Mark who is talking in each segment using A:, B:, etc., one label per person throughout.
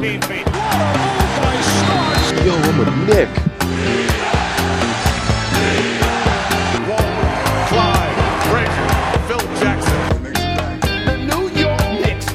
A: 15 feet. Yo, I'm a Nick. Clyde, Frazier, Phil Jackson. The New York Knicks.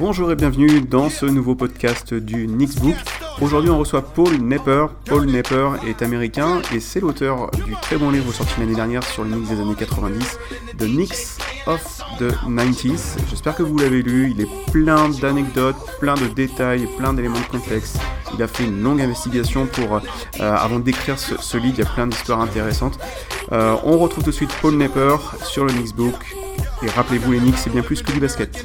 B: Bonjour et bienvenue dans ce nouveau podcast du Knicks Book. Aujourd'hui, on reçoit Paul Nepper. Paul Nepper est américain et c'est l'auteur du très bon livre sorti l'année dernière sur le Knicks des années 90, The Knicks of the 90s. J'espère que vous l'avez lu. Il est plein d'anecdotes, plein de détails, plein d'éléments de contexte. Il a fait une longue investigation pour, euh, avant d'écrire ce, ce, livre. Il y a plein d'histoires intéressantes. Euh, on retrouve tout de suite Paul Nepper sur le Knicks Book. Et rappelez-vous, les Knicks, c'est bien plus que du basket.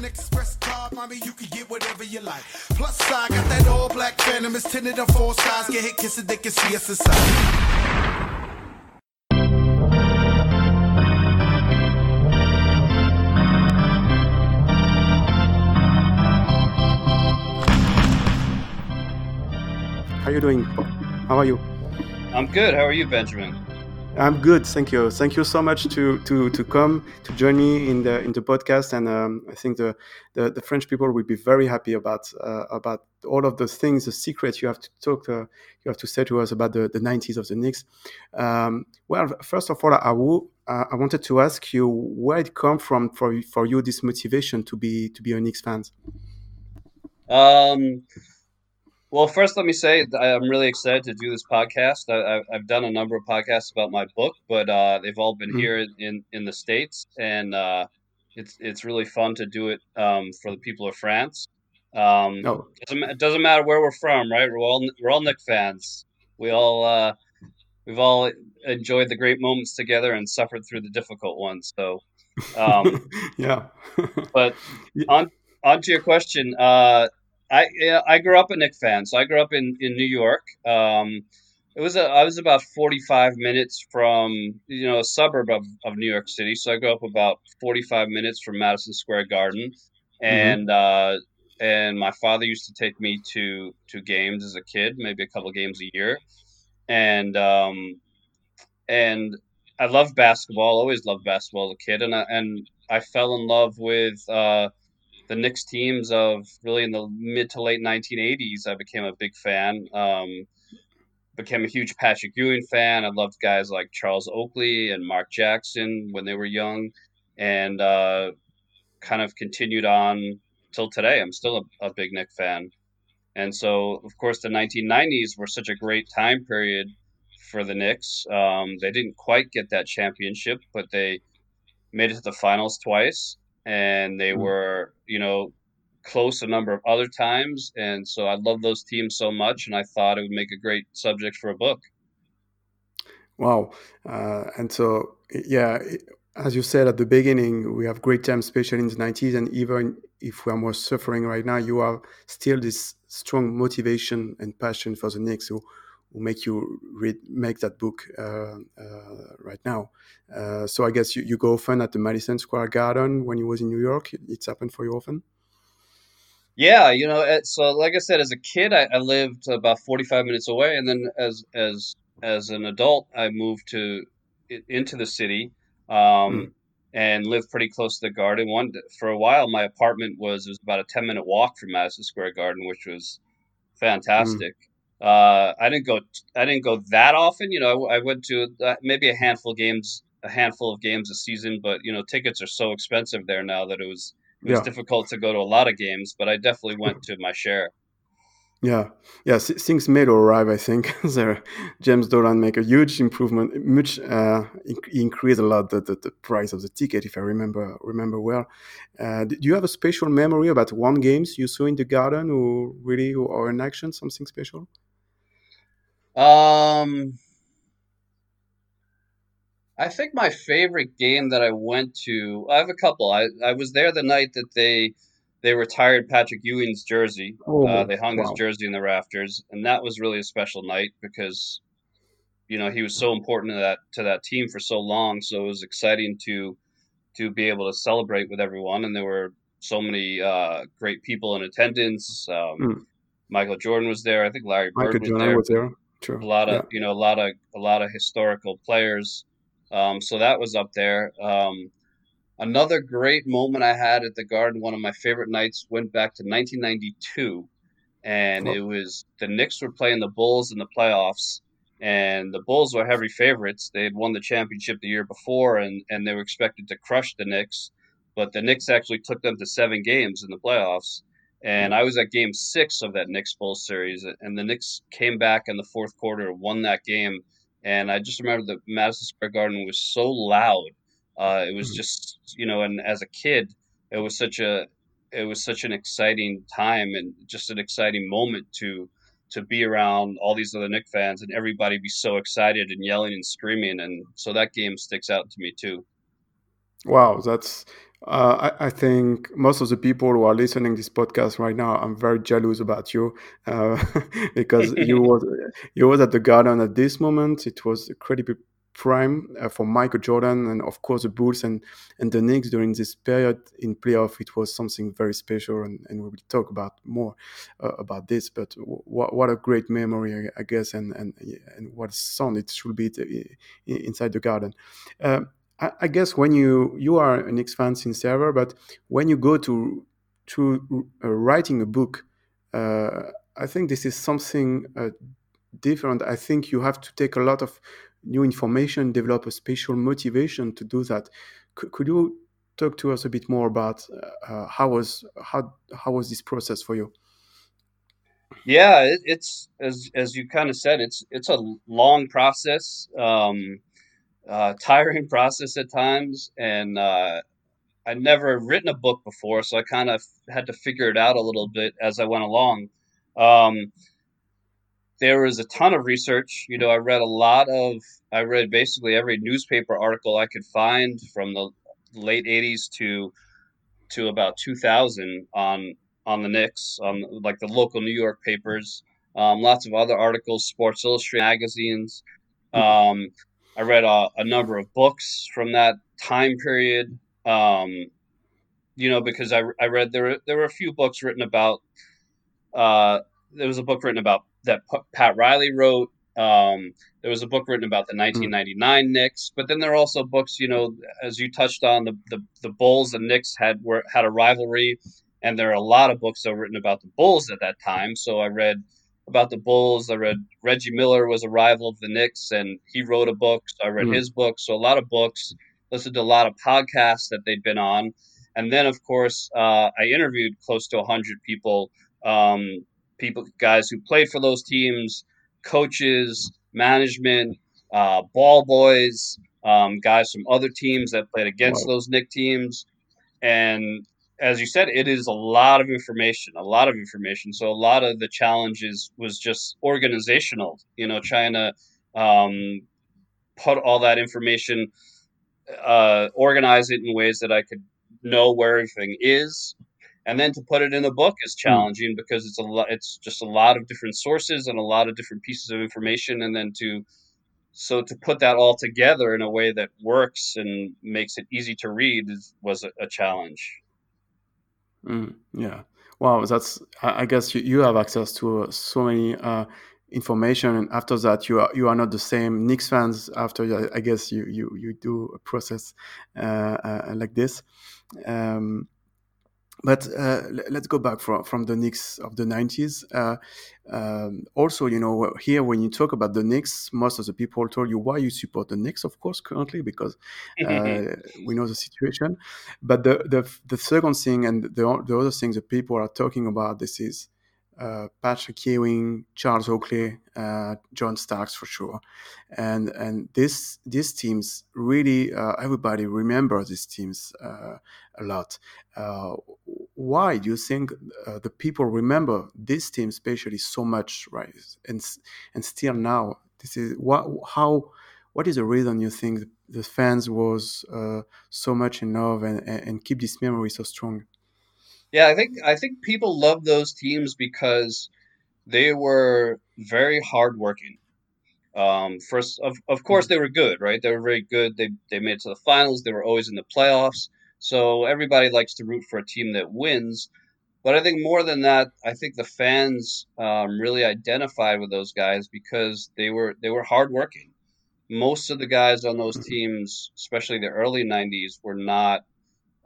B: How are you doing? How are you?
C: I'm good. How are you, Benjamin?
B: I'm good, thank you. Thank you so much to to to come to join me in the in the podcast, and um, I think the, the, the French people will be very happy about uh, about all of the things, the secrets you have to talk, uh, you have to say to us about the, the 90s of the Knicks. Um, well, first of all, I, will, uh, I wanted to ask you where it come from for for you this motivation to be to be a Knicks fan.
C: Um, well, first, let me say I'm really excited to do this podcast. I, have done a number of podcasts about my book, but uh, they've all been mm-hmm. here in, in the states, and uh, it's it's really fun to do it um, for the people of France. Um, oh. doesn't, it doesn't matter where we're from, right? We're all we're all Knick fans. We all uh, we've all enjoyed the great moments together and suffered through the difficult ones. So, um,
B: yeah.
C: but on on to your question. Uh, I yeah, I grew up a Knick fan, so I grew up in in New York. Um, it was a, I was about 45 minutes from you know a suburb of, of New York City, so I grew up about 45 minutes from Madison Square Garden, mm-hmm. and mm-hmm. uh, and my father used to take me to to games as a kid, maybe a couple games a year, and um, and I loved basketball, always loved basketball as a kid, and I, and I fell in love with. Uh, the Knicks teams of really in the mid to late 1980s, I became a big fan. Um, became a huge Patrick Ewing fan. I loved guys like Charles Oakley and Mark Jackson when they were young, and uh, kind of continued on till today. I'm still a, a big Knick fan. And so, of course, the 1990s were such a great time period for the Knicks. Um, they didn't quite get that championship, but they made it to the finals twice and they mm. were, you know, close a number of other times. And so I love those teams so much, and I thought it would make a great subject for a book.
B: Wow. Uh, and so, yeah, as you said at the beginning, we have great times, especially in the 90s. And even if we are more suffering right now, you have still this strong motivation and passion for the Knicks. So will make you read make that book uh, uh, right now. Uh, so I guess you, you go often at the Madison Square Garden when you was in New York. It's happened for you often.
C: Yeah, you know, so like I said, as a kid, I, I lived about forty five minutes away, and then as as as an adult, I moved to into the city. Um, mm. And lived pretty close to the garden. One for a while, my apartment was it was about a ten minute walk from Madison Square Garden, which was hmm. fantastic. Uh, I didn't go. I didn't go that often. You know, I, I went to uh, maybe a handful of games, a handful of games a season. But you know, tickets are so expensive there now that it was it was yeah. difficult to go to a lot of games. But I definitely went to my share.
B: Yeah, yeah, things may arrive. I think there, James Dolan make a huge improvement, much uh, increase a lot the, the, the, price of the ticket, if I remember remember well. Uh, do you have a special memory about one games you saw in the garden, or really, or an action, something special?
C: Um, I think my favorite game that I went to, I have a couple. I, I was there the night that they they retired Patrick Ewing's jersey. Oh, uh, they hung wow. his jersey in the rafters, and that was really a special night because you know he was so important to that to that team for so long. So it was exciting to to be able to celebrate with everyone, and there were so many uh, great people in attendance. Um, mm. Michael Jordan was there. I think Larry Bird Michael was Jordan there. Was there. True. A lot of yeah. you know a lot of a lot of historical players. Um, so that was up there. Um, another great moment I had at the Garden, one of my favorite nights, went back to 1992, and it was the Knicks were playing the Bulls in the playoffs, and the Bulls were heavy favorites. They had won the championship the year before, and and they were expected to crush the Knicks, but the Knicks actually took them to seven games in the playoffs. And I was at game six of that Knicks Bulls series, and the Knicks came back in the fourth quarter, won that game. And I just remember the Madison Square Garden was so loud. Uh, it was mm-hmm. just, you know, and as a kid, it was such a, it was such an exciting time and just an exciting moment to, to be around all these other Knick fans and everybody be so excited and yelling and screaming. And so that game sticks out to me too.
B: Wow, that's uh, I, I, think most of the people who are listening this podcast right now, I'm very jealous about you uh, because you was you was at the Garden at this moment. It was incredibly prime uh, for Michael Jordan and of course the Bulls and and the Knicks during this period in playoff. It was something very special, and, and we will talk about more uh, about this. But w- what a great memory, I guess, and and and what sound it should be inside the Garden. Uh, I, guess when you you are an since ever, but when you go to to uh, writing a book, uh, I think this is something uh, different. I think you have to take a lot of new information, develop a special motivation to do that. C- could you talk to us a bit more about uh, how was how how was this process for you?
C: Yeah, it, it's as as you kind of said, it's it's a long process. Um, uh, tiring process at times, and uh, I'd never written a book before, so I kind of had to figure it out a little bit as I went along. Um, there was a ton of research. You know, I read a lot of, I read basically every newspaper article I could find from the late '80s to to about 2000 on on the Knicks, on like the local New York papers. Um, lots of other articles, Sports Illustrated magazines. Hmm. Um, I read a, a number of books from that time period. Um, you know, because I, I read there were there were a few books written about. Uh, there was a book written about that P- Pat Riley wrote. Um, there was a book written about the 1999 mm. Knicks, but then there are also books, you know, as you touched on, the the, the Bulls and Knicks had were had a rivalry, and there are a lot of books that were written about the Bulls at that time. So I read about the Bulls. I read Reggie Miller was a rival of the Knicks, and he wrote a book. So I read mm. his book. So a lot of books. Listened to a lot of podcasts that they'd been on, and then of course uh, I interviewed close to hundred people, um, people, guys who played for those teams, coaches, management, uh, ball boys, um, guys from other teams that played against wow. those Knick teams, and as you said, it is a lot of information, a lot of information. So a lot of the challenges was just organizational, you know, trying to um, put all that information, uh, organize it in ways that I could know where everything is. And then to put it in a book is hmm. challenging because it's a lot, it's just a lot of different sources and a lot of different pieces of information. And then to, so to put that all together in a way that works and makes it easy to read is, was a, a challenge.
B: Mm, yeah. Wow. That's. I guess you, you have access to uh, so many uh, information, and after that, you are you are not the same Knicks fans. After I guess you you you do a process uh, uh like this. Um, but uh, let's go back from from the Knicks of the 90s. Uh, um, also, you know, here when you talk about the Knicks, most of the people told you why you support the Knicks, of course, currently because uh, we know the situation. But the the the second thing and the the other thing that people are talking about this is uh, Patrick Ewing, Charles Oakley, uh, John Starks for sure, and and this these teams really uh, everybody remember these teams uh, a lot. Uh, why do you think the people remember this team especially so much, right? And and still now, this is what how what is the reason you think the fans was so much in love and, and keep this memory so strong?
C: Yeah, I think I think people love those teams because they were very hardworking. Um, first, of, of course, mm-hmm. they were good, right? They were very good. They they made it to the finals. They were always in the playoffs. So everybody likes to root for a team that wins. But I think more than that, I think the fans um, really identified with those guys because they were they were hardworking. Most of the guys on those mm-hmm. teams, especially the early '90s, were not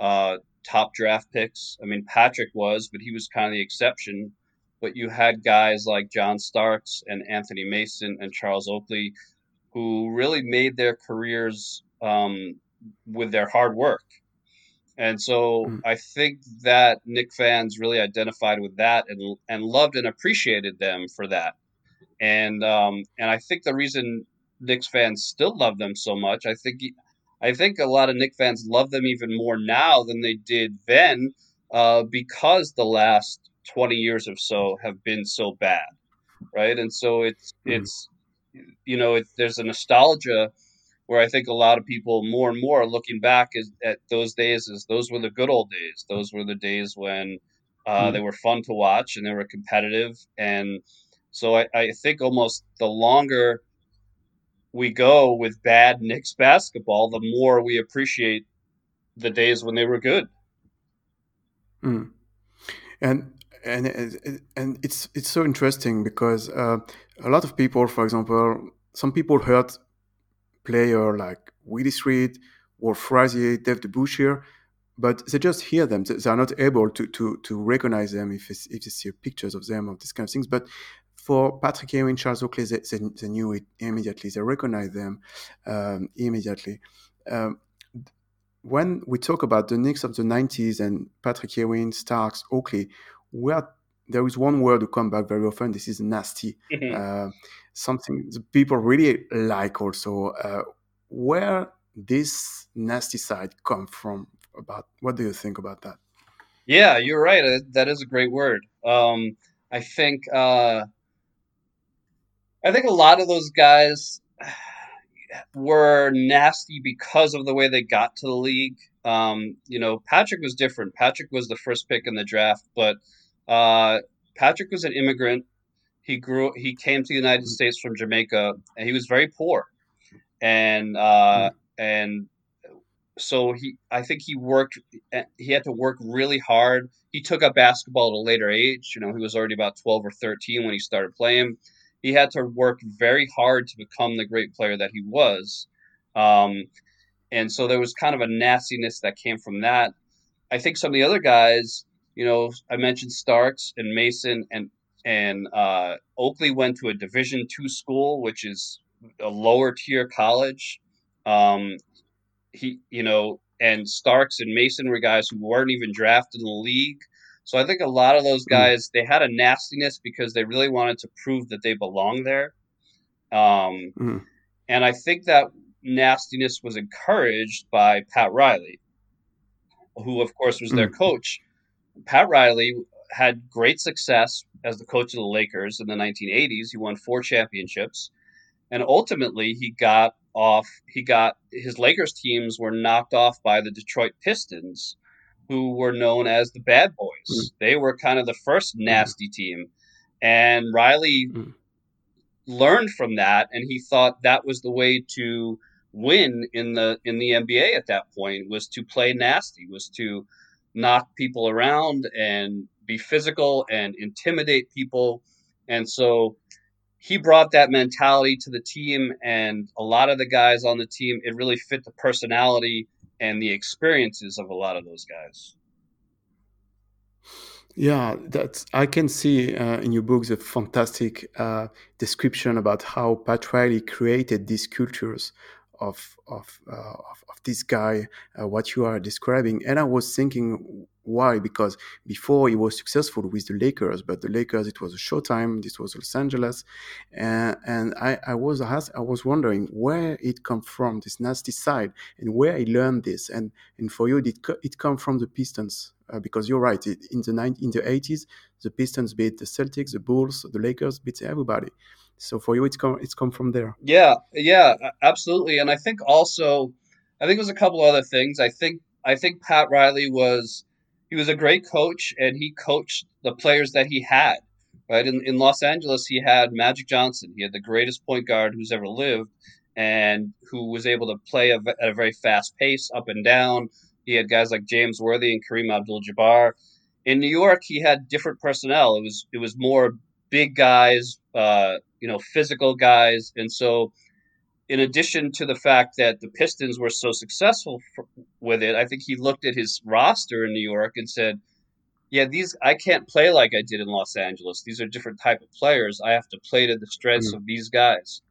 C: uh, top draft picks. I mean, Patrick was, but he was kind of the exception. But you had guys like John Starks and Anthony Mason and Charles Oakley who really made their careers um, with their hard work. And so mm. I think that Knick fans really identified with that and, and loved and appreciated them for that. And um, and I think the reason Knicks fans still love them so much, I think I think a lot of Knick fans love them even more now than they did then, uh, because the last twenty years or so have been so bad, right? And so it's mm. it's you know it, there's a nostalgia where I think a lot of people more and more are looking back is, at those days as those were the good old days. Those were the days when uh, mm. they were fun to watch and they were competitive. And so I, I think almost the longer we go with bad Knicks basketball, the more we appreciate the days when they were good.
B: Mm. And and and it's it's so interesting because uh, a lot of people, for example, some people heard player like Willis Reed or Frazier, Dave DeBusschere, but they just hear them. They are not able to to to recognize them if if they see pictures of them or these kind of things. But for Patrick Ewing, Charles Oakley, they, they, they knew it immediately. They recognized them um, immediately. Um, when we talk about the Knicks of the 90s and Patrick Ewing, Starks, Oakley, are, there is one word to come back very often. This is nasty. Mm-hmm. Uh, something people really like also. Uh, where this nasty side come from? About what do you think about that?
C: Yeah, you're right. Uh, that is a great word. Um, I think uh, I think a lot of those guys were nasty because of the way they got to the league. Um, you know, Patrick was different. Patrick was the first pick in the draft, but uh, Patrick was an immigrant he grew he came to the United States from Jamaica and he was very poor and uh, mm. and so he I think he worked he had to work really hard he took up basketball at a later age you know he was already about 12 or 13 when he started playing he had to work very hard to become the great player that he was um, and so there was kind of a nastiness that came from that I think some of the other guys you know I mentioned Starks and Mason and and uh, Oakley went to a Division two school, which is a lower tier college. Um, he, you know, and Starks and Mason were guys who weren't even drafted in the league. So I think a lot of those hmm. guys they had a nastiness because they really wanted to prove that they belong there. Um, mm. And I think that nastiness was encouraged by Pat Riley, who of course was their mm. coach. Pat Riley had great success as the coach of the Lakers in the 1980s. He won four championships, and ultimately he got off. He got his Lakers teams were knocked off by the Detroit Pistons, who were known as the Bad Boys. Mm. They were kind of the first mm. nasty team, and Riley mm. learned from that, and he thought that was the way to win in the in the NBA at that point was to play nasty, was to knock people around and be physical and intimidate people. And so he brought that mentality to the team, and a lot of the guys on the team, it really fit the personality and the experiences of a lot of those guys.
B: Yeah, that's I can see uh, in your books a fantastic uh, description about how Pat Riley created these cultures of of uh, of, of, this guy, uh, what you are describing, and I was thinking why? Because before he was successful with the Lakers, but the Lakers it was a Showtime. This was Los Angeles, and, and I, I was I was wondering where it come from this nasty side and where i learned this. And and for you, it it come from the Pistons uh, because you're right. It, in the 90, in the eighties, the Pistons beat the Celtics, the Bulls, the Lakers beat everybody. So for you, it's come it's come from there.
C: Yeah, yeah, absolutely. And I think also, I think there's a couple other things. I think I think Pat Riley was he was a great coach and he coached the players that he had. Right in, in Los Angeles, he had Magic Johnson. He had the greatest point guard who's ever lived, and who was able to play at a very fast pace, up and down. He had guys like James Worthy and Kareem Abdul-Jabbar. In New York, he had different personnel. It was it was more big guys, uh, you know, physical guys, and so in addition to the fact that the Pistons were so successful for, with it, I think he looked at his roster in New York and said, "Yeah, these I can't play like I did in Los Angeles. These are different type of players. I have to play to the strengths mm. of these guys."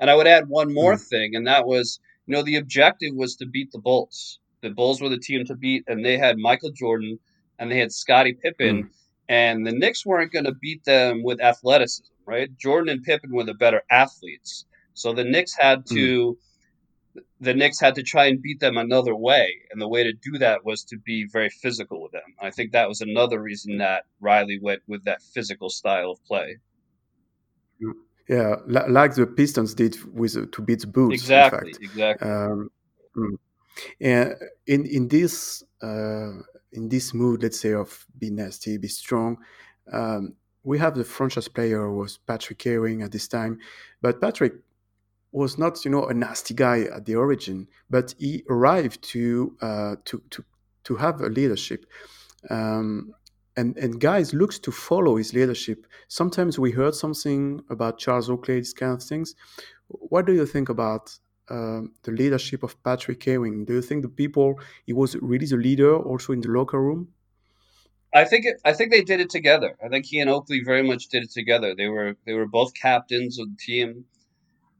C: And I would add one more mm. thing, and that was, you know, the objective was to beat the Bulls. The Bulls were the team to beat, and they had Michael Jordan and they had Scottie Pippen, mm. and the Knicks weren't going to beat them with athleticism, right? Jordan and Pippen were the better athletes. So the Knicks had to mm. the Knicks had to try and beat them another way, and the way to do that was to be very physical with them. I think that was another reason that Riley went with that physical style of play.
B: Yeah, like the Pistons did with to beat the Bulls.
C: Exactly, exactly. Um,
B: mm. and in in this uh, in this mood, let's say of be nasty, be strong, um, we have the franchise player was Patrick Ewing at this time, but Patrick was not you know a nasty guy at the origin, but he arrived to uh, to to to have a leadership. Um, and, and guys looks to follow his leadership. Sometimes we heard something about Charles Oakley, these kind of things. What do you think about um, the leadership of Patrick Ewing? Do you think the people he was really the leader also in the locker room?
C: I think it, I think they did it together. I think he and Oakley very much did it together. They were they were both captains of the team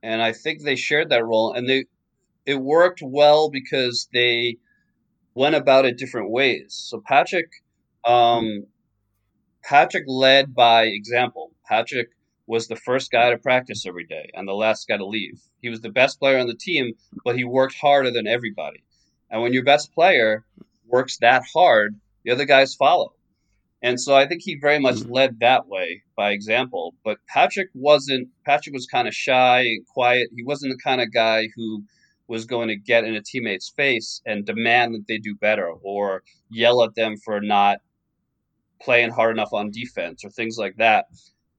C: and I think they shared that role, and they it worked well because they went about it different ways. So Patrick, um, Patrick led by example. Patrick was the first guy to practice every day and the last guy to leave. He was the best player on the team, but he worked harder than everybody. And when your best player works that hard, the other guys follow. And so I think he very much mm-hmm. led that way by example. But Patrick wasn't, Patrick was kind of shy and quiet. He wasn't the kind of guy who was going to get in a teammate's face and demand that they do better or yell at them for not playing hard enough on defense or things like that.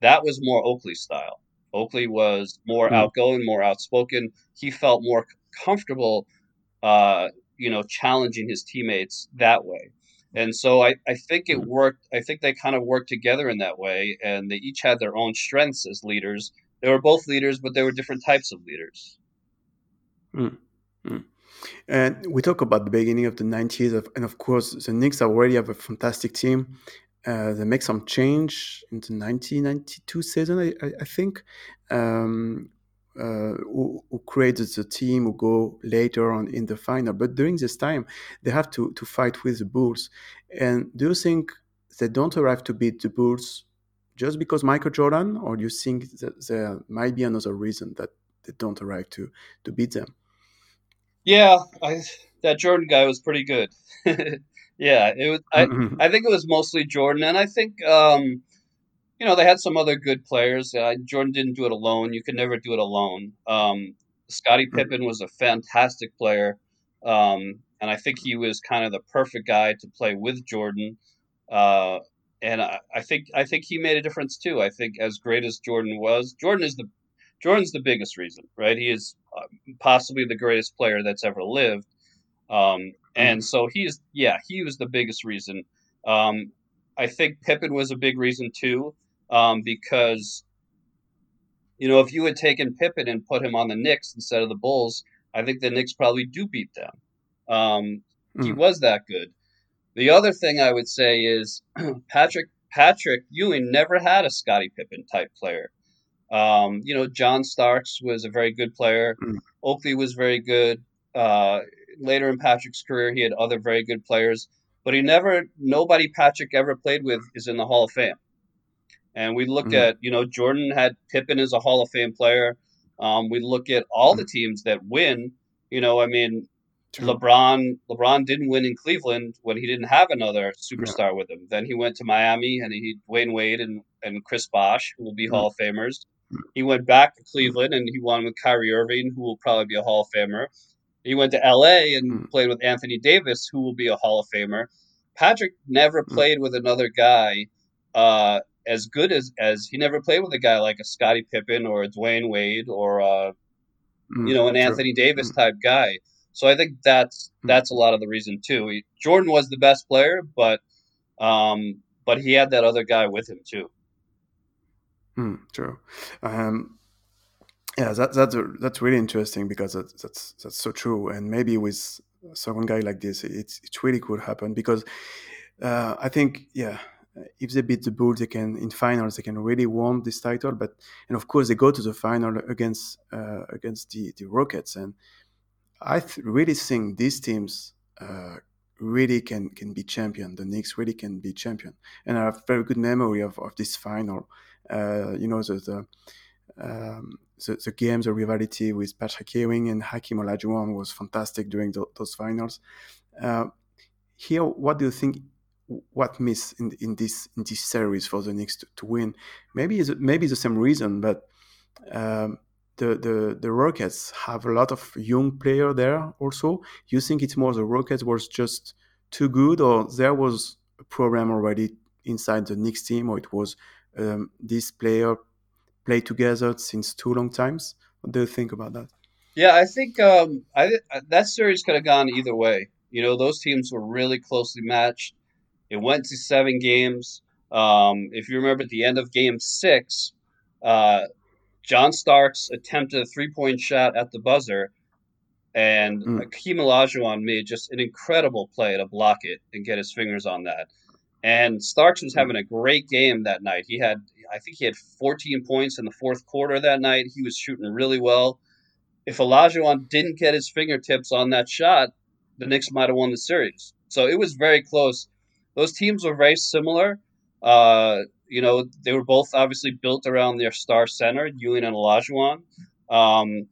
C: That was more Oakley style. Oakley was more mm-hmm. outgoing, more outspoken. He felt more comfortable, uh, you know, challenging his teammates that way. And so I, I think it worked. I think they kind of worked together in that way, and they each had their own strengths as leaders. They were both leaders, but they were different types of leaders.
B: Mm. Mm. And we talk about the beginning of the 90s, and of course, the Knicks already have a fantastic team. Uh, they make some change in the 1992 season, I, I, I think. Um, uh, who, who, created the team who go later on in the final. But during this time, they have to, to fight with the Bulls. And do you think they don't arrive to beat the Bulls just because Michael Jordan, or do you think that there might be another reason that they don't arrive to, to beat them?
C: Yeah, I, that Jordan guy was pretty good. yeah, it was. I. I think it was mostly Jordan, and I think um, you know, they had some other good players. Uh, Jordan didn't do it alone. You could never do it alone. Um, Scottie hmm. Pippen was a fantastic player, um, and I think he was kind of the perfect guy to play with Jordan. Uh, and I, I, think I think he made a difference too. I think as great as Jordan was, Jordan is the Jordan's the biggest reason, right? He is uh, possibly the greatest player that's ever lived. Um, and hmm. so he's yeah, he was the biggest reason. Um, I think Pippen was a big reason too um, because you know if you had taken Pippen and put him on the Knicks instead of the Bulls, I think the Knicks probably do beat them. Um, mm. He hmm. was that good. The other thing I would say is Patrick Patrick Ewing never had a Scottie Pippen type player. Um, you know, John Starks was a very good player. Mm. Oakley was very good. Uh, later in Patrick's career, he had other very good players, but he never, nobody Patrick ever played with is in the Hall of Fame. And we look mm-hmm. at, you know, Jordan had Pippen as a Hall of Fame player. Um, we look at all the teams that win. You know, I mean, True. LeBron LeBron didn't win in Cleveland when he didn't have another superstar yeah. with him. Then he went to Miami and he Dwyane Wade and, and Chris Bosh, who will be mm-hmm. Hall of Famers. He went back to Cleveland and he won with Kyrie Irving, who will probably be a Hall of Famer. He went to LA and mm-hmm. played with Anthony Davis, who will be a Hall of Famer. Patrick never mm. played with another guy uh, as good as as he never played with a guy like a Scottie Pippen or a Dwyane Wade or a, mm, you know an true. Anthony Davis mm. type guy. So I think that's mm. that's a lot of the reason too. He, Jordan was the best player, but um, but he had that other guy with him too.
B: Mm, true. Um, Yeah, that, that's that's really interesting because that, that's that's so true. And maybe with someone guy like this, it's it really could happen because uh, I think yeah, if they beat the Bulls, they can in finals they can really win this title. But and of course they go to the final against uh, against the the Rockets, and I th- really think these teams uh, really can can be champion. The Knicks really can be champion, and I have very good memory of, of this final. Uh, you know the the, um, the, the games, the rivality with Patrick Ewing and Hakeem Olajuwon was fantastic during the, those finals. Uh, here, what do you think? What miss in, in this in this series for the Knicks to, to win? Maybe is maybe the same reason, but um, the, the the Rockets have a lot of young player there. Also, you think it's more the Rockets was just too good, or there was a program already inside the Knicks team, or it was um, this player play together since too long times? What do you think about that?
C: Yeah, I think um, I, that series could have gone either way. You know, those teams were really closely matched. It went to seven games. Um, if you remember at the end of game six, uh, John Starks attempted a three point shot at the buzzer, and mm. Hakeem Olajuwon made just an incredible play to block it and get his fingers on that. And Starks was having a great game that night. He had, I think he had 14 points in the fourth quarter that night. He was shooting really well. If Olajuwon didn't get his fingertips on that shot, the Knicks might have won the series. So it was very close. Those teams were very similar. Uh, you know, they were both obviously built around their star center, Ewing and Olajuwon. Um,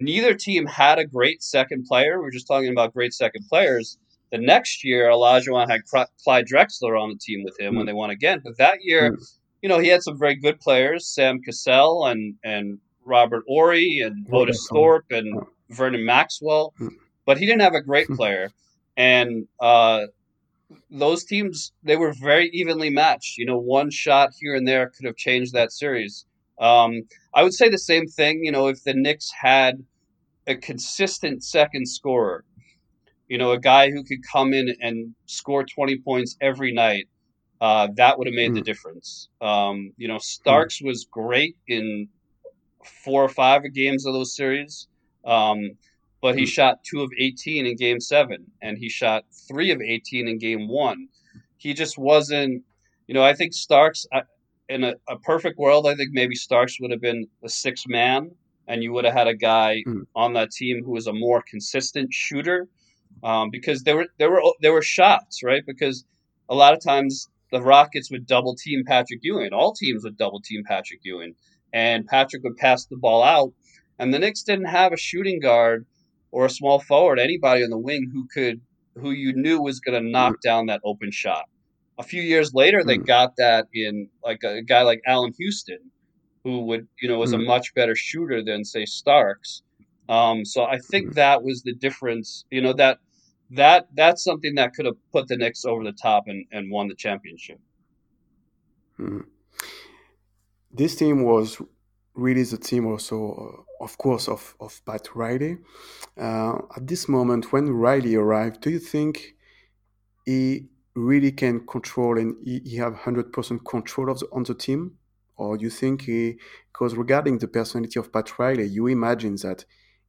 C: neither team had a great second player. We are just talking about great second players. The next year, Olajuwon had Clyde Drexler on the team with him mm. when they won again. But that year, mm. you know, he had some very good players, Sam Cassell and and Robert Horry and Otis Thorpe and Vernon Maxwell. Mm. But he didn't have a great player. And uh, those teams they were very evenly matched. You know, one shot here and there could have changed that series. Um, I would say the same thing. You know, if the Knicks had a consistent second scorer, you know, a guy who could come in and score twenty points every night, uh, that would have made mm. the hmm. difference. Um, you know, Starks mm. was great in four or five games of those series. Um, but he hmm. shot two of 18 in game seven, and he shot three of 18 in game one. He just wasn't, you know, I think Starks, in a, a perfect world, I think maybe Starks would have been the sixth man, and you would have had a guy mm. on that team who was a more consistent shooter. Um, because there were there were there were shots, right? Because a lot of times the Rockets would double team Patrick Ewing. All teams would double team Patrick Ewing, and Patrick would pass the ball out. And the Knicks didn't have a shooting guard or a small forward, anybody on the wing who could who you knew was going to knock down that open shot. A few years later, they mm. got that in like a, guy like Allan Houston, who would you know was mm. a much better shooter than say Starks. Um, so I think mm. that was the difference. You know that that that's something that could have put the Knicks over the top and, and won the championship.
B: Mm. This team was really the team also, uh, of course, of, of Pat Riley. Uh, at this moment, when Riley arrived, do you think he really can control and he, he have 100% control of the, on the team? Or you think he, because regarding the personality of Pat Riley, you imagine that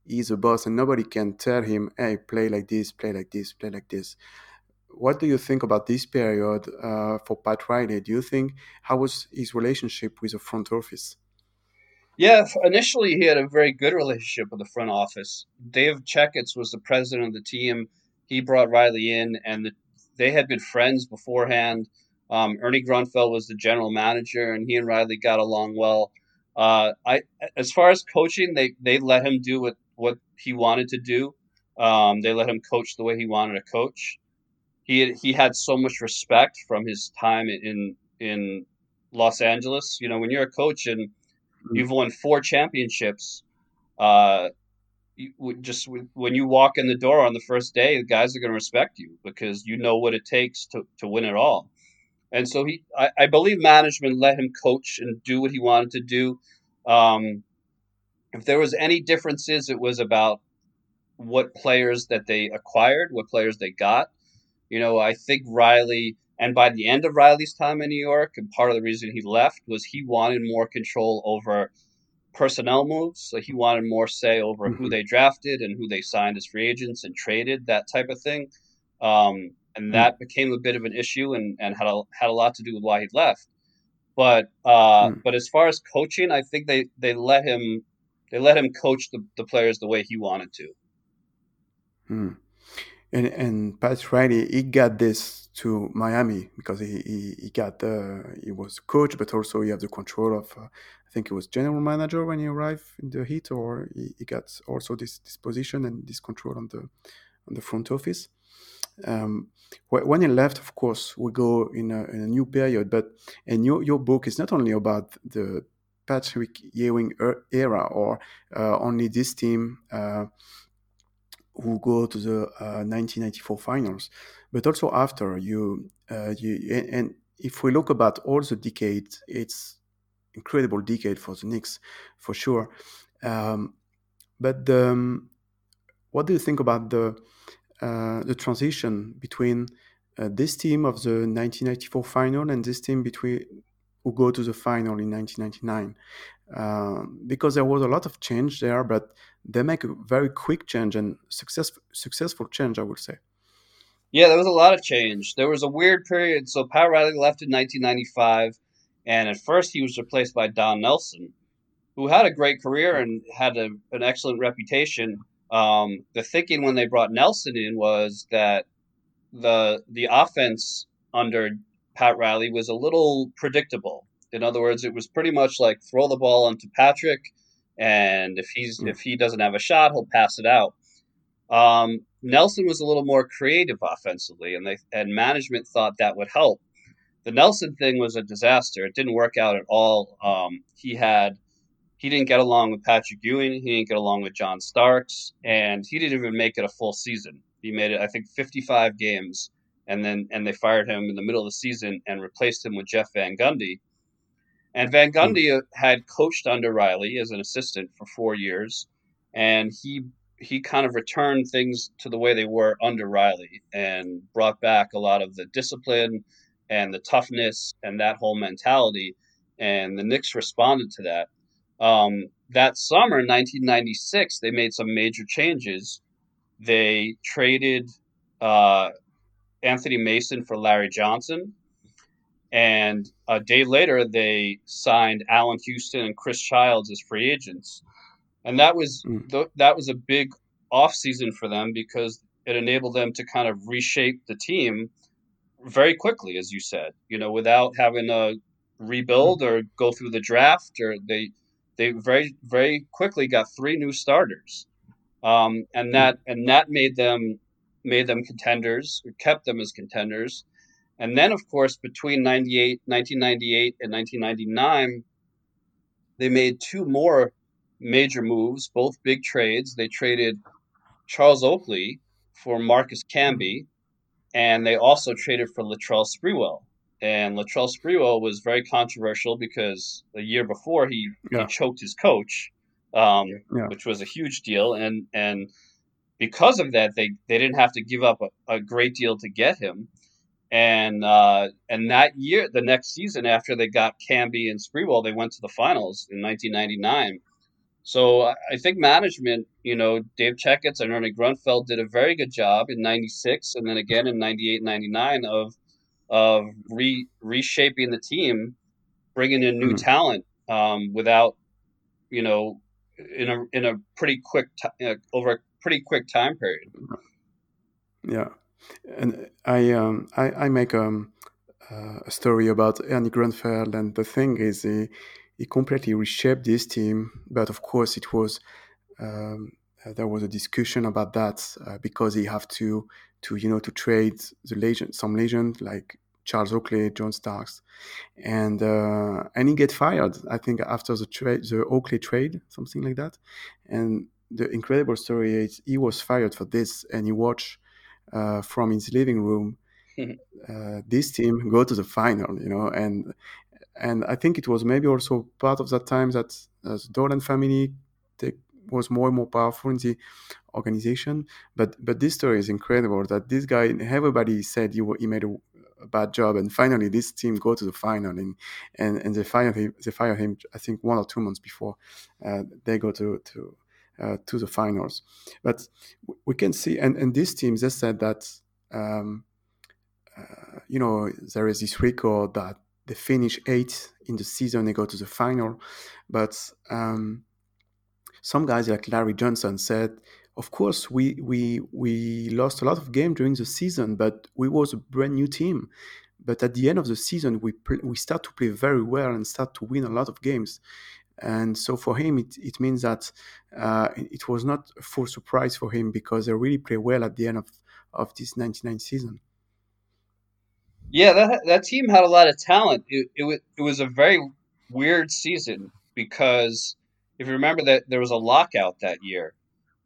B: he's a boss and nobody can tell him, hey, play like this, play like this, play like this. What do you think about this period uh, for Pat Riley? Do you think, how was his relationship with the front office?
C: Yeah, initially he had a very good relationship with the front office. Dave Checketts was the president of the team. He brought Riley in, and the, they had been friends beforehand. Um, Ernie Grunfeld was the general manager, and he and Riley got along well. Uh, I, as far as coaching, they they let him do what what he wanted to do. Um, they let him coach the way he wanted to coach. He he had so much respect from his time in in Los Angeles. You know, when you're a coach and You've won four championships. Uh, you, just when you walk in the door on the first day, the guys are going to respect you because you know what it takes to, to win it all. And so he, I, I believe management let him coach and do what he wanted to do. Um, if there was any differences, it was about what players that they acquired, what players they got. You know, I think Riley and by the end of Riley's time in New York, and part of the reason he left was he wanted more control over personnel moves. So he wanted more say over mm-hmm. who they drafted and who they signed as free agents and traded, that type of thing. Um, and mm-hmm. that became a bit of an issue and, and had a, had a lot to do with why he left. But uh, mm. but as far as coaching, I think they, they let him they let him coach the, the players the way he wanted to.
B: And and Pat Riley, he got this to Miami because he, he, he got the he was coach, but also he had the control of uh, I think he was general manager when he arrived in the Heat, or he, he got also this, this position and this control on the on the front office. Um, when he left, of course, we go in a, in a new period. But and your your book is not only about the Patrick Ewing er, era or uh, only this team uh, who go to the uh, 1994 finals, but also after you uh, you and if we look about all the decades, it's incredible decade for the Knicks for sure. Um, but the, um, what do you think about the uh, the transition between uh, this team of the 1994 final and this team between who go to the final in 1999 uh, because there was a lot of change there but they make a very quick change and successful successful change i would say.
C: Yeah there was a lot of change. There was a weird period. So pat riley left in 1995 and at first he was replaced by don nelson who had a great career and had a, an excellent reputation. Um, the thinking when they brought Nelson in was that the the offense under Pat Riley was a little predictable. In other words, it was pretty much like throw the ball onto Patrick, and if he's mm. if he doesn't have a shot, he'll pass it out. Um, Nelson was a little more creative offensively, and they and management thought that would help. The Nelson thing was a disaster. It didn't work out at all. Um, he had he didn't get along with Patrick Ewing. He didn't get along with John Starks, and he didn't even make it a full season. He made it, I think, 55 games, and then and they fired him in the middle of the season and replaced him with Jeff Van Gundy. And Van hmm. Gundy had coached under Riley as an assistant for four years, and he he kind of returned things to the way they were under Riley and brought back a lot of the discipline and the toughness and that whole mentality. And the Knicks responded to that. Um, that summer, 1996, they made some major changes. They traded uh, Anthony Mason for Larry Johnson. And a day later, they signed Allan Houston and Chris Childs as free agents. And that was mm. th- that was a big offseason for them because it enabled them to kind of reshape the team very quickly, as you said, you know, without having to rebuild or go through the draft or they they very very quickly got three new starters, um, and hmm. that and that made them made them contenders, kept them as contenders. And then, of course, between 98, 1998 and 1999, they made two more major moves, both big trades. They traded Charles Oakley for Marcus Camby, and they also traded for Latrell Sprewell. And Latrell Sprewell was very controversial because a year before he, yeah. he choked his coach, um, yeah. which was a huge deal. And and because of that, they, they didn't have to give up a, a great deal to get him. And uh, and that year, the next season after they got Camby and Sprewell, they went to the finals in 1999. So I think management, you know, Dave Checketts and Ernie Grunfeld did a very good job in 96 and then again in 98, 99 of – of re, reshaping the team, bringing in new mm. talent um, without, you know, in a in a pretty quick t- uh, over a pretty quick time period.
B: Yeah, and I um, I, I make um, uh, a story about Ernie Grunfeld, and the thing is he he completely reshaped this team, but of course it was. Um, uh, there was a discussion about that uh, because he have to to you know to trade the legend some legend like Charles Oakley, John Starks, and uh, and he get fired. I think after the trade, the Oakley trade, something like that. And the incredible story is he was fired for this, and he watched uh, from his living room uh, this team go to the final. You know, and and I think it was maybe also part of that time that uh, the Dolan family take, was more and more powerful in the organization. But but this story is incredible. That this guy, everybody said he, he made a a bad job. And finally, this team go to the final, and and, and they fire him. They fire him. I think one or two months before uh, they go to to uh, to the finals. But we can see, and and this team, they said that. Um, uh, you know, there is this record that they finish eighth in the season, they go to the final. But um, some guys like Larry Johnson said, of course, we we we lost a lot of games during the season, but we was a brand new team. But at the end of the season, we we start to play very well and start to win a lot of games. And so for him, it, it means that uh, it was not a full surprise for him because they really play well at the end of, of this 99 season.
C: Yeah, that that team had a lot of talent. It it, was, it was a very weird season because if you remember that there was a lockout that year,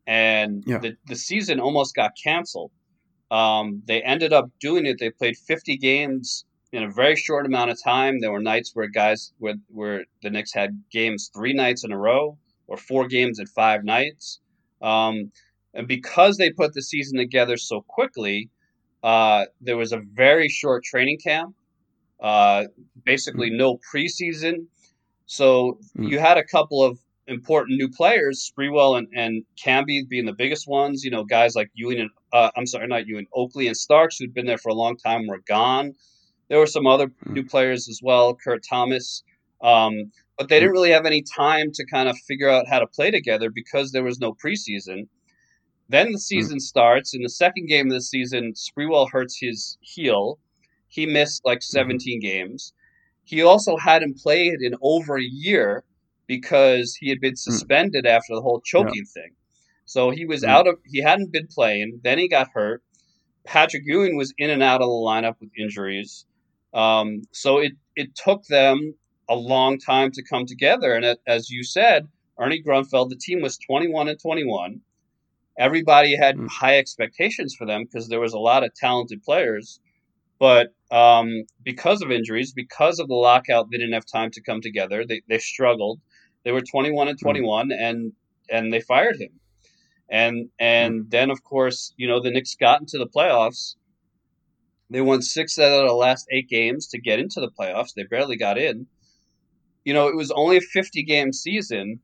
C: and yeah. the the season almost got canceled. Um, they ended up doing it. They played 50 games in a very short amount of time. There were nights where guys where where the Knicks had games three nights in a row or four games in five nights. Um, and because they put the season together so quickly, uh, there was a very short training camp, uh, basically mm. no preseason. So mm. you had a couple of important new players, Sprewell and, and Camby being the biggest ones. You know, guys like Ewing and uh, I'm sorry, not Ewing, Oakley and Starks, who'd been there for a long time, were gone. There were some other mm. new players as well, Kurt Thomas. Um, but they didn't really have any time to kind of figure out how to play together because there was no preseason. Then the hmm. season mm. starts. In the second game of the season, Sprewell hurts his heel. He missed like hmm. 17 mm. games. He also hadn't played in over a year because he had been hmm. suspended mm. after the whole choking yeah. thing. So he was out of he hadn't been playing. Then he got hurt. Patrick Ewing was in and out of the lineup with injuries. Um, so it it took them a long time to come together. And as you said, Ernie Grunfeld, the team was 21 and 21 everybody had mm. high expectations for them because there was a lot of talented players. But um, because of injuries, because of the lockout, they didn't have time to come together. They, they struggled. They were 21 and hmm. 21, mm. and and they fired him. And and mm. then of course, you know, the Knicks got into the playoffs. They won six out of the last eight games to get into the playoffs. They barely got in. You know, it was only a 50 game season,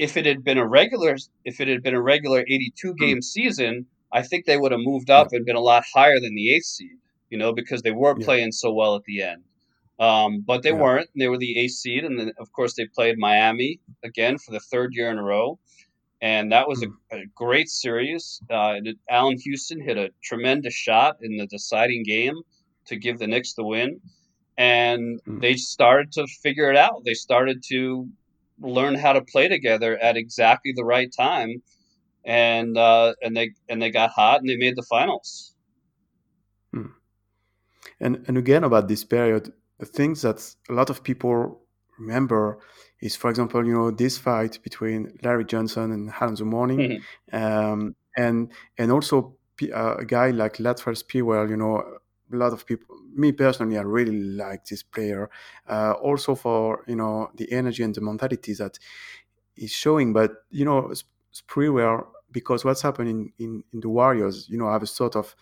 C: if it had been a regular if it had been a regular 82 hmm. game season, I think they would have moved up and been a lot higher than the eighth seed, you know, because they were yeah. playing so well at the end. Um, but they yeah. weren't. They were the eighth seed, and then of course they played Miami again for the third year in a row, and that was a, hmm. a great series. Uh, Allan Houston hit a tremendous shot in the deciding game to give the Knicks the win, and mm. they started to figure it out. They started to learn how to play together at exactly the right time, and uh, and they and they got hot and they made the finals.
B: Hmm. And and again about this period, the things that a lot of people remember is, for example, you know, this fight between Larry Johnson and Alonzo Mourning, mm-hmm. um, and and also uh, a guy like Latrell Sprewell, you know, a lot of people me personally i really like this player. Uh, also for you know the energy and the mentality that he's showing. But you know Sprewell because what's happening in, in the warriors you know have a sort of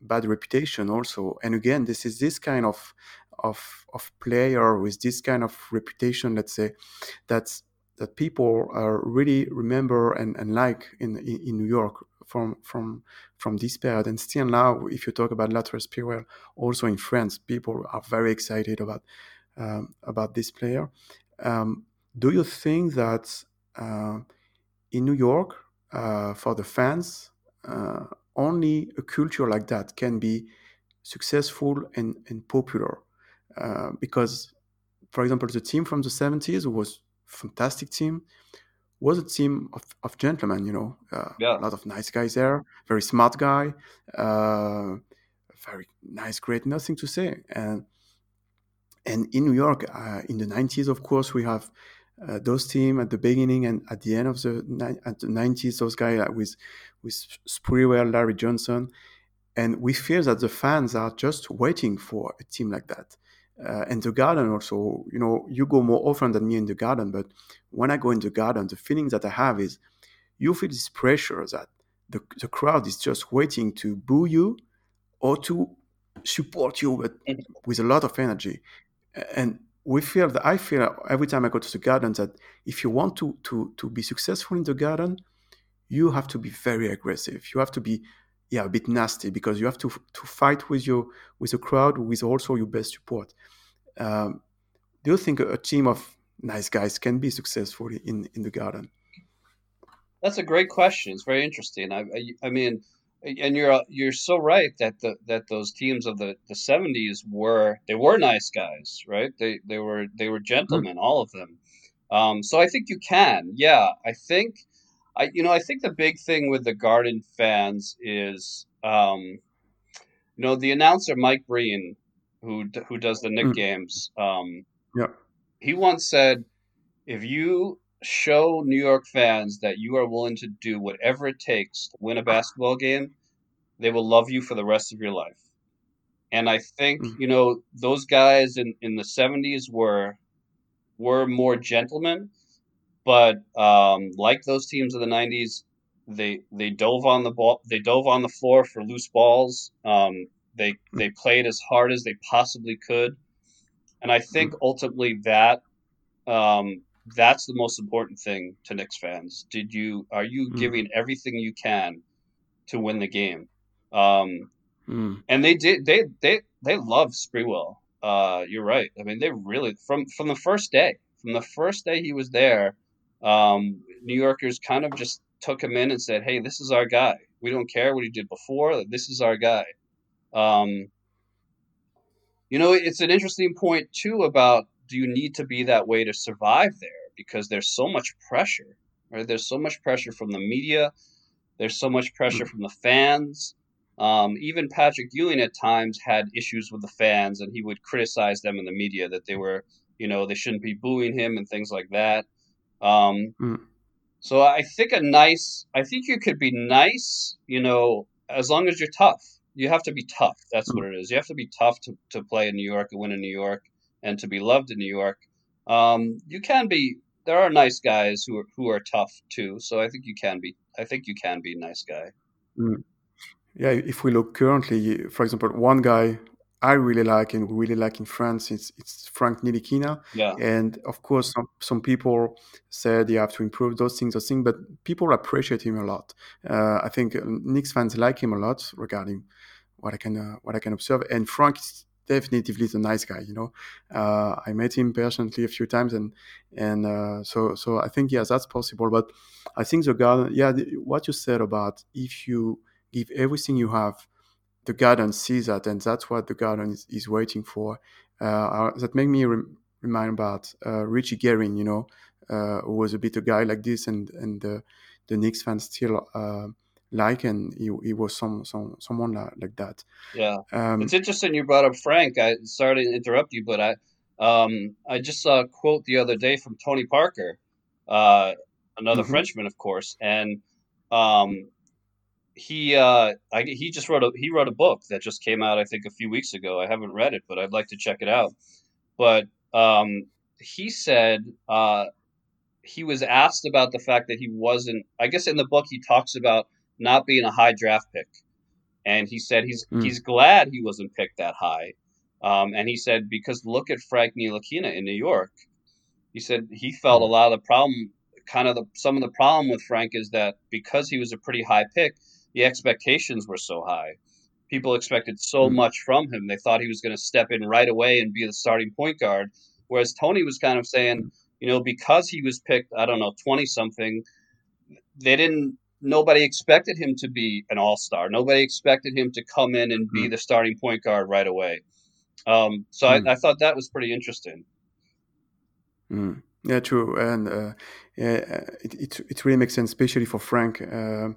B: bad reputation also. And again this is this kind of of of player with this kind of reputation let's say that's that people uh, really remember and, and like in, in, in New York from from from this period. And still now, if you talk about Latrell Sprewell, also in France, people are very excited about um, about this player. Um, do you think that uh, in New York, uh, for the fans, uh, only a culture like that can be successful and, and popular? Uh, because, for example, the team from the 70s was fantastic team was a team of, of gentlemen, you know, uh, yeah. a lot of nice guys there, very smart guy, uh, very nice, great, nothing to say. And and in New York, uh, in the 90s, of course, we have uh, those team at the beginning and at the end of the, at the 90s, those guys uh, with with Sprewell, Larry Johnson, and we feel that the fans are just waiting for a team like that uh, and the garden also you know you go more often than me in the garden but when i go in the garden the feeling that i have is you feel this pressure that the, the crowd is just waiting to boo you or to support you with, with a lot of energy. And we feel that I feel every time I go to the garden that if you want to to to be successful in the garden, you have to be very aggressive. You have to be yeah a bit nasty because you have to to fight with your with the crowd with also your best support. Um, do you think a team of nice guys can be successful in in the garden?
C: That's a great question. It's very interesting. I, I, I mean, and you're you're so right that the that those teams of the the 70s were they were nice guys, right? They they were they were gentlemen, all of them. Um, so I think you can. Yeah, I think I you know I think the big thing with the Garden fans is um, you know the announcer Mike Breen who who does the Knick mm. games. Um,
B: yeah,
C: he once said, if you show New York fans that you are willing to do whatever it takes to win a basketball game, they will love you for the rest of your life. And I think, mm. you know, those guys in, in the 70s were were more gentlemen, but um, like those teams of the 90s, they they dove on the ball, they dove on the floor for loose balls. Um, they they played as hard as they possibly could, and I think mm. ultimately that um, that's the most important thing to Knicks fans. Did you are you mm. giving everything you can to win the game? Um, mm. And they did. They they they love Sprewell. Uh, you're right. I mean, they really from from the first day. From the first day he was there, um, New Yorkers kind of just took him in and said, "Hey, this is our guy. We don't care what he did before. This is our guy." Um, you know, it's an interesting point too about do you need to be that way to survive there? Because there's so much pressure, right? There's so much pressure from the media. There's so much pressure from the fans. Um, even Patrick Ewing at times had issues with the fans, and he would criticize them in the media that they were, you know, they shouldn't be booing him and things like that. Um, mm. So I think a nice, I think you could be nice, you know, as long as you're tough. You have to be tough. That's mm. what it is. You have to be tough to, to play in New York and win in New York and to be loved in New York. Um, you can be. There are nice guys who are who are tough too. So I think you can be. I think you can be a nice guy.
B: Mm. Yeah, if we look currently, for example, one guy I really like and really like in France it's it's Frank Ntilikina.
C: Yeah.
B: And of course, some, some people said you have to improve those things, those things, but people appreciate him a lot. Uh, I think Knicks fans like him a lot regarding what I can uh, what I can observe. And Frank is definitively a nice guy. You know, uh, I met him personally a few times, and and uh, so so I think yes, that's possible. But I think the garden, yeah, the, what you said about if you give everything you have, the garden sees that, and that's what the garden is, is waiting for. Uh, that made me re- remind about uh, Richie Guerin, you know, uh, who was a bit a guy like this, and and the the Knicks fans still like, and he, he was some, some someone like, like that.
C: Yeah, um, it's interesting you brought up Frank. I sorry to interrupt you, but I um, I just saw a quote the other day from Tony Parker, uh, another mm-hmm. Frenchman, of course, and um, he uh, I, he just wrote a he wrote a book that just came out I think a few weeks ago. I haven't read it, but I'd like to check it out. But um, he said uh, he was asked about the fact that he wasn't. I guess in the book he talks about not being a high draft pick. And he said he's mm. he's glad he wasn't picked that high. Um, and he said because look at Frank Ntilikina in New York. He said he felt a hmm. lot of the problem, kind of the some of the problem with Frank is that because he was a pretty high pick, the expectations were so high. People expected so mm. much from him. They thought he was going to step in right away and be the starting point guard. Whereas Tony was kind of saying, you know, because he was picked, I don't know, twenty something, they didn't nobody expected him to be an all star. Nobody expected him to come in and be mm. the starting point guard right away. Um, so mm. I, I, thought that was pretty interesting.
B: Mm. Yeah, true, and uh, yeah, it, it, it really makes sense, especially for Frank, uh,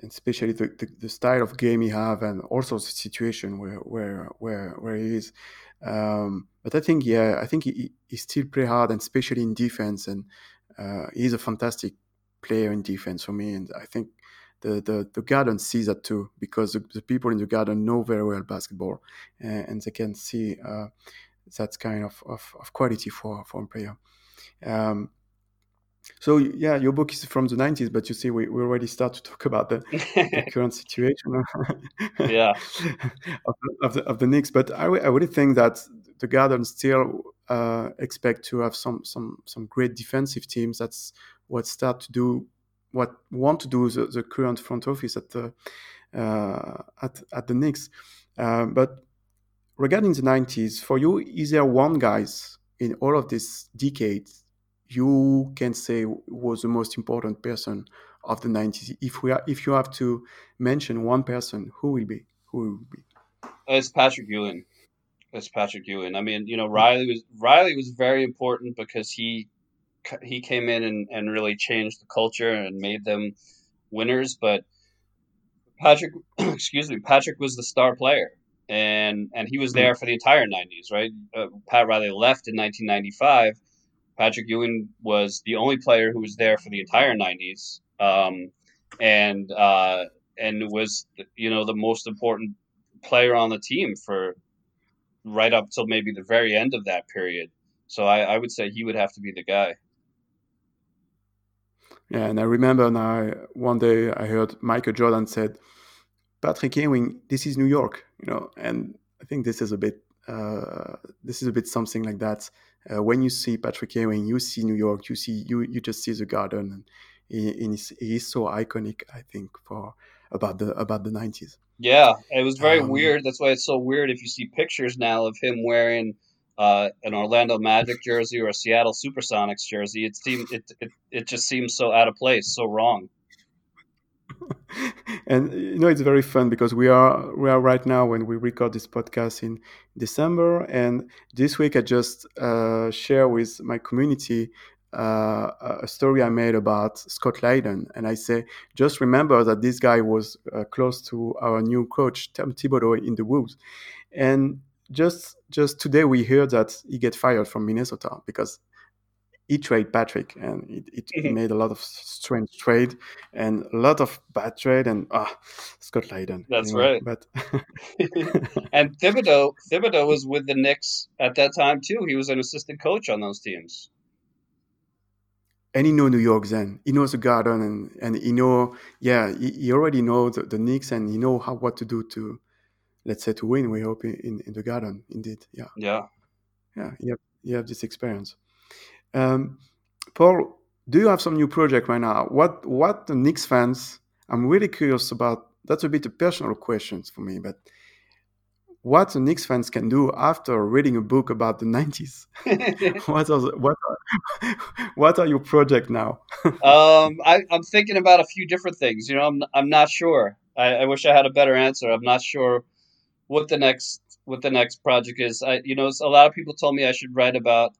B: and especially the, the, the, style of game he have, and also the situation where where where where he is. Um, but I think, yeah, I think he, he still play hard, and especially in defense, and uh, he's a fantastic player in defense for me. And I think the, the, the garden sees that too because the, the people in the garden know very well basketball and, and they can see uh, that kind of, of, of, quality for, for a player. Um, So yeah, your book is from the 90s, but you see, we, we already start to talk about the, the current situation.
C: yeah.
B: of, the, of the of the Knicks. But I, I really think that the Garden still uh, expect to have some some some great defensive teams. That's what start to do what want to do the, the current front office at the uh, at at the Knicks. Uh, but regarding the 90s, for you, is there one guys in all of this decade you can say was the most important person of the 90s? If we are, if you have to mention one person, who will be? Who will be?
C: It's Patrick Ewing. It's Patrick Ewing. I mean, you know, Riley was Riley was very important because he he came in and, and really changed the culture and made them winners. But Patrick, excuse me, Patrick was the star player, and and he was there for the entire '90s. Right, uh, Pat Riley left in 1995. Patrick Ewing was the only player who was there for the entire '90s, um, and uh, and was you know the most important player on the team for right up till maybe the very end of that period. So I, I would say he would have to be the guy.
B: Yeah, and I remember now one day I heard Michael Jordan said, "Patrick Ewing, this is New York," you know, and I think this is a bit uh, this is a bit something like that. Uh, when you see Patrick Ewing, you see New York, you see you you just see the garden, and he, he is so iconic. I think for about the about the nineties.
C: Yeah, it was very um, weird. That's why it's so weird if you see pictures now of him wearing uh, an Orlando Magic jersey or a Seattle SuperSonics jersey. It seemed it, it it just seems so out of place, so wrong.
B: and you know it's very fun because we are we are right now when we record this podcast in December, and this week I just uh, share with my community uh, a story I made about Scott Layden, and I say just remember that this guy was uh, close to our new coach Tom Thibodeau in the Wolves, and just just today we heard that he get fired from Minnesota because he trade Patrick and it, it mm-hmm. made a lot of strange trade and a lot of bad trade and ah Scott Layden.
C: That's anyway, right. But and Thibodeau Thibodeau was with the Knicks at that time too. He was an assistant coach on those teams.
B: And he know New York then. He knows the garden and, and he know yeah, he, he already know the, the Knicks and he know how what to do to let's say to win we hope in, in the garden indeed yeah
C: yeah
B: yeah you have, you have this experience um, paul do you have some new project right now what what the Knicks fans i'm really curious about that's a bit of personal questions for me but what the Knicks fans can do after reading a book about the 90s. what are the, what are, what are your project now?
C: um, I, am thinking about a few different things. You know, I'm I'm not sure. I, I, wish I had a better answer. I'm not sure what the next what the next project is. I you know a lot of people told me I should write about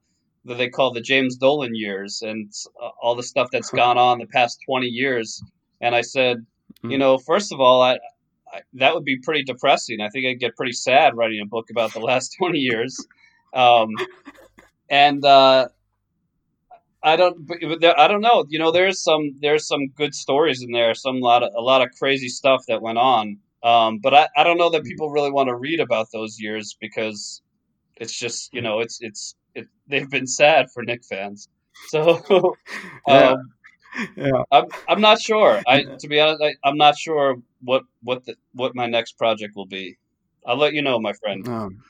C: that they call the James Dolan years and uh, all the stuff that's gone on the past 20 years. And I said, mm-hmm. you know, first of all, I, I, that would be pretty depressing. I think I'd get pretty sad writing a book about the last 20 years. Um, and uh, I don't, there, I don't know. You know, there's some there's some good stories in there. Some lot of a lot of crazy stuff that went on. Um, but I, I don't know that people really want to read about those years because it's just you know it's it's it, they've been sad for Knick fans. So yeah. Um, yeah. I'm I'm not sure. I to be honest, I, am not sure what what the, what my next project will be. I'll let you know, my friend. Um,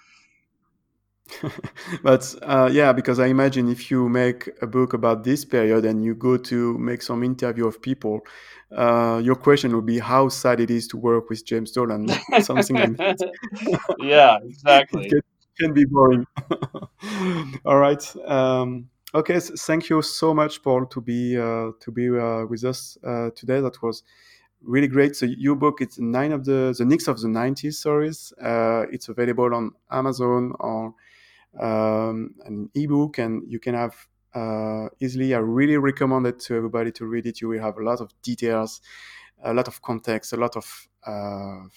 B: but uh, yeah, because I imagine if you make a book about this period and you go to make some interview of people, uh, your question would be how sad it is to work with James Dolan, something like that.
C: yeah, exactly.
B: Can, be boring. All right. Um, okay. So thank you so much, Paul, to be uh, to be uh, with us uh, today. That was really great. So your book, it's nine of the the Knicks of the '90s stories. Uh, it's available on Amazon or um, an ebook, and you can have uh, easily. I really recommend it to everybody to read it. You will have a lot of details, a lot of context, a lot of uh,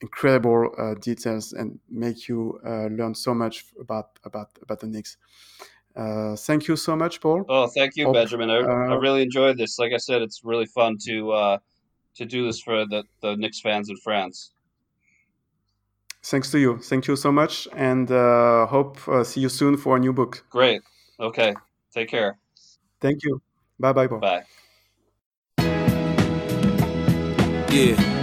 B: incredible uh, details, and make you uh, learn so much about about about the Knicks. Uh, thank you so much, Paul.
C: Oh, thank you, Hope, Benjamin. I, I, uh, really enjoyed this. Like I said, it's really fun to to do this for the the Knicks fans in France.
B: Thanks to you. Thank you so much, and hope see you soon for a new book.
C: Great. Okay. Take care.
B: Thank you. Bye bye. Paul.
C: Bye.
D: Yeah.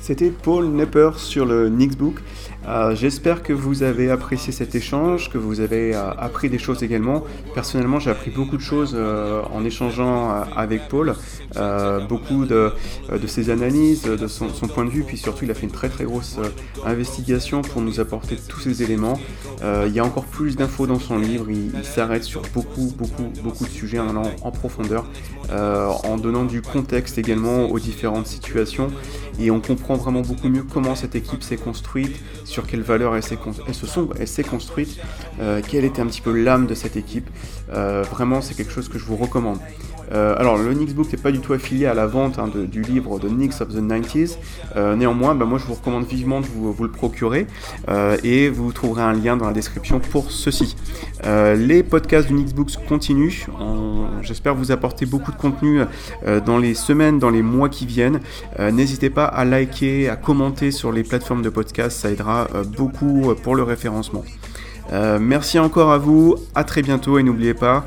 B: C'était Paul Nepper sur le Nixbook. Euh, J'espère que vous avez apprécié cet échange, que vous avez euh, appris des choses également. Personnellement, j'ai appris beaucoup de choses euh, en échangeant avec Paul, beaucoup de, ses analyses, de son, son, point de vue, puis surtout, il a fait une très très grosse investigation pour nous apporter tous ces éléments. il y a encore plus d'infos dans son livre. Il, il s'arrête sur beaucoup beaucoup beaucoup de sujets en allant en profondeur, en donnant du contexte également aux différentes situations, et on comprend vraiment beaucoup mieux comment cette équipe s'est construite sur quelles valeurs elle s'est construite, euh, quelle était un petit peu l'âme de cette équipe. Euh, vraiment, c'est quelque chose que je vous recommande. Euh, alors, le Knicks Book n'est pas du tout affilié à la vente hein, du livre de Knicks of the 90s. Euh, néanmoins, bah, moi, je vous recommande vivement de vous, le procurer euh, et vous trouverez un lien dans la description pour ceci. Les podcasts du Knicks Books continuent. J'espère vous apporter beaucoup de contenu dans les semaines, dans les mois qui viennent. N'hésitez pas à liker, à commenter sur les plateformes de podcast. Ça aidera beaucoup pour le référencement. merci encore à vous. À très bientôt et n'oubliez pas.